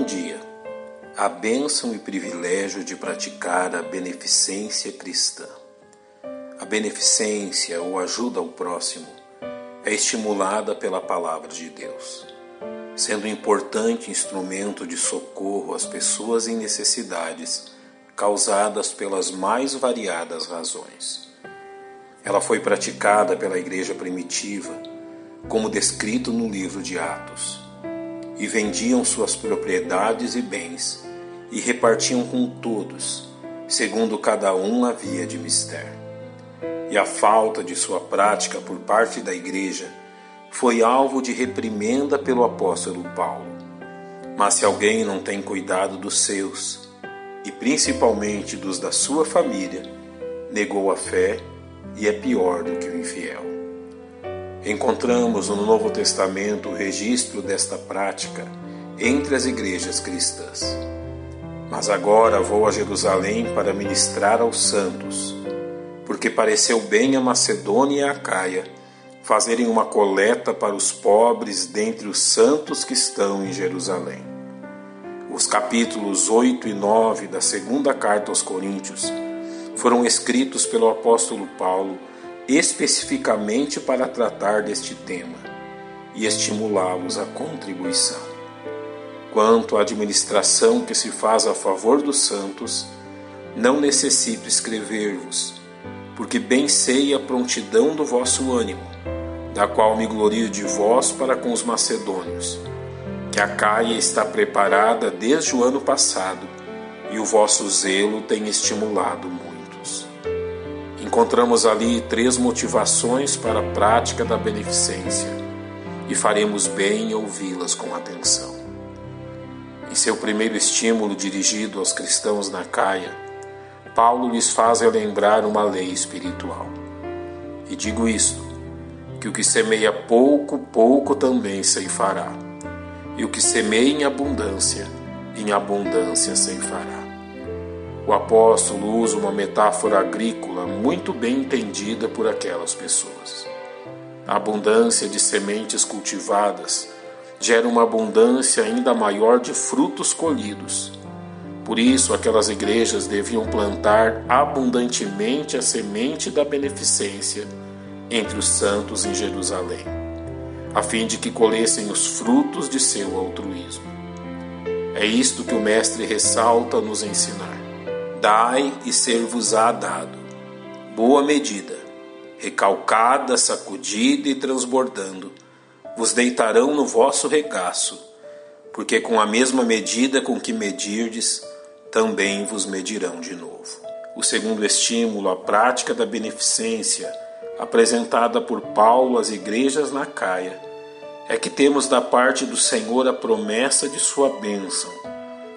Bom dia. A bênção e privilégio de praticar a beneficência cristã. A beneficência ou ajuda ao próximo é estimulada pela palavra de Deus, sendo um importante instrumento de socorro às pessoas em necessidades causadas pelas mais variadas razões. Ela foi praticada pela igreja primitiva, como descrito no livro de Atos e vendiam suas propriedades e bens e repartiam com todos, segundo cada um havia de mister. E a falta de sua prática por parte da igreja foi alvo de reprimenda pelo apóstolo Paulo. Mas se alguém não tem cuidado dos seus, e principalmente dos da sua família, negou a fé e é pior do que o infiel. Encontramos no Novo Testamento o registro desta prática entre as igrejas cristãs. Mas agora vou a Jerusalém para ministrar aos santos, porque pareceu bem a Macedônia e a Caia fazerem uma coleta para os pobres dentre os santos que estão em Jerusalém. Os capítulos 8 e 9 da segunda carta aos Coríntios foram escritos pelo apóstolo Paulo especificamente para tratar deste tema e estimulá-los à contribuição. Quanto à administração que se faz a favor dos santos, não necessito escrever-vos, porque bem sei a prontidão do vosso ânimo, da qual me glorio de vós para com os macedônios, que a Caia está preparada desde o ano passado, e o vosso zelo tem estimulado muito. Encontramos ali três motivações para a prática da beneficência e faremos bem em ouvi-las com atenção. Em seu primeiro estímulo dirigido aos cristãos na Caia, Paulo lhes faz relembrar uma lei espiritual. E digo isto: que o que semeia pouco, pouco também ceifará, e o que semeia em abundância, em abundância ceifará. O apóstolo usa uma metáfora agrícola muito bem entendida por aquelas pessoas. A abundância de sementes cultivadas gera uma abundância ainda maior de frutos colhidos. Por isso, aquelas igrejas deviam plantar abundantemente a semente da beneficência entre os santos em Jerusalém, a fim de que colhessem os frutos de seu altruísmo. É isto que o Mestre ressalta nos ensinar. Dai e ser-vos-á dado. Boa medida, recalcada, sacudida e transbordando, vos deitarão no vosso regaço, porque com a mesma medida com que medirdes, também vos medirão de novo. O segundo estímulo, a prática da beneficência, apresentada por Paulo às igrejas na Caia, é que temos da parte do Senhor a promessa de sua bênção,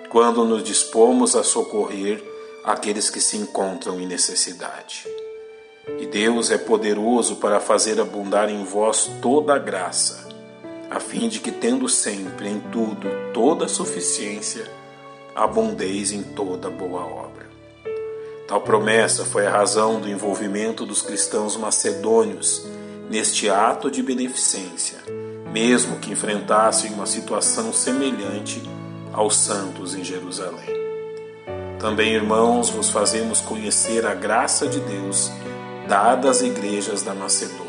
quando nos dispomos a socorrer aqueles que se encontram em necessidade. E Deus é poderoso para fazer abundar em vós toda a graça, a fim de que, tendo sempre em tudo toda a suficiência, abundeis em toda boa obra. Tal promessa foi a razão do envolvimento dos cristãos macedônios neste ato de beneficência, mesmo que enfrentassem uma situação semelhante aos santos em Jerusalém. Também, irmãos, vos fazemos conhecer a graça de Deus dada às igrejas da Macedônia.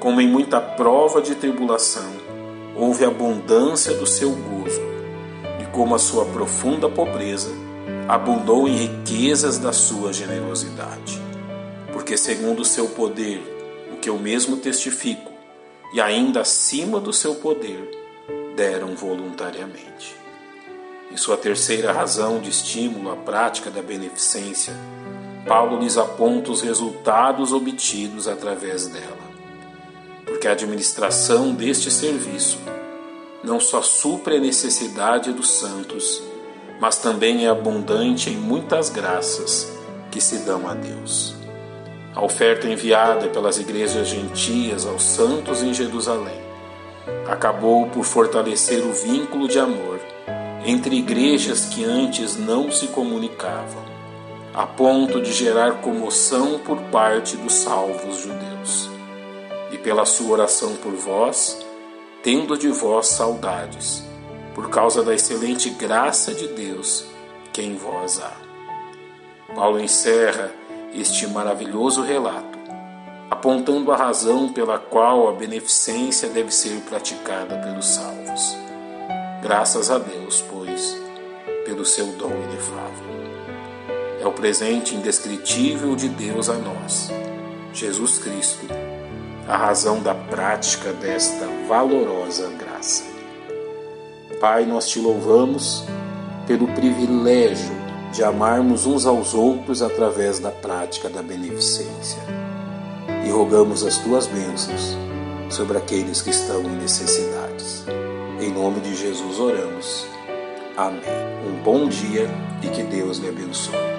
Como em muita prova de tribulação, houve abundância do seu gozo, e como a sua profunda pobreza abundou em riquezas da sua generosidade. Porque, segundo o seu poder, o que eu mesmo testifico, e ainda acima do seu poder, deram voluntariamente. Sua terceira razão de estímulo à prática da beneficência, Paulo lhes aponta os resultados obtidos através dela. Porque a administração deste serviço não só supre a necessidade dos santos, mas também é abundante em muitas graças que se dão a Deus. A oferta enviada pelas igrejas gentias aos santos em Jerusalém acabou por fortalecer o vínculo de amor entre igrejas que antes não se comunicavam, a ponto de gerar comoção por parte dos salvos judeus. E pela sua oração por vós, tendo de vós saudades, por causa da excelente graça de Deus que em vós há. Paulo encerra este maravilhoso relato, apontando a razão pela qual a beneficência deve ser praticada pelos salvos. Graças a Deus, pois, pelo seu dom inefável. É o presente indescritível de Deus a nós, Jesus Cristo, a razão da prática desta valorosa graça. Pai, nós te louvamos pelo privilégio de amarmos uns aos outros através da prática da beneficência. E rogamos as tuas bênçãos sobre aqueles que estão em necessidades. Em nome de Jesus oramos. Amém. Um bom dia e que Deus lhe abençoe.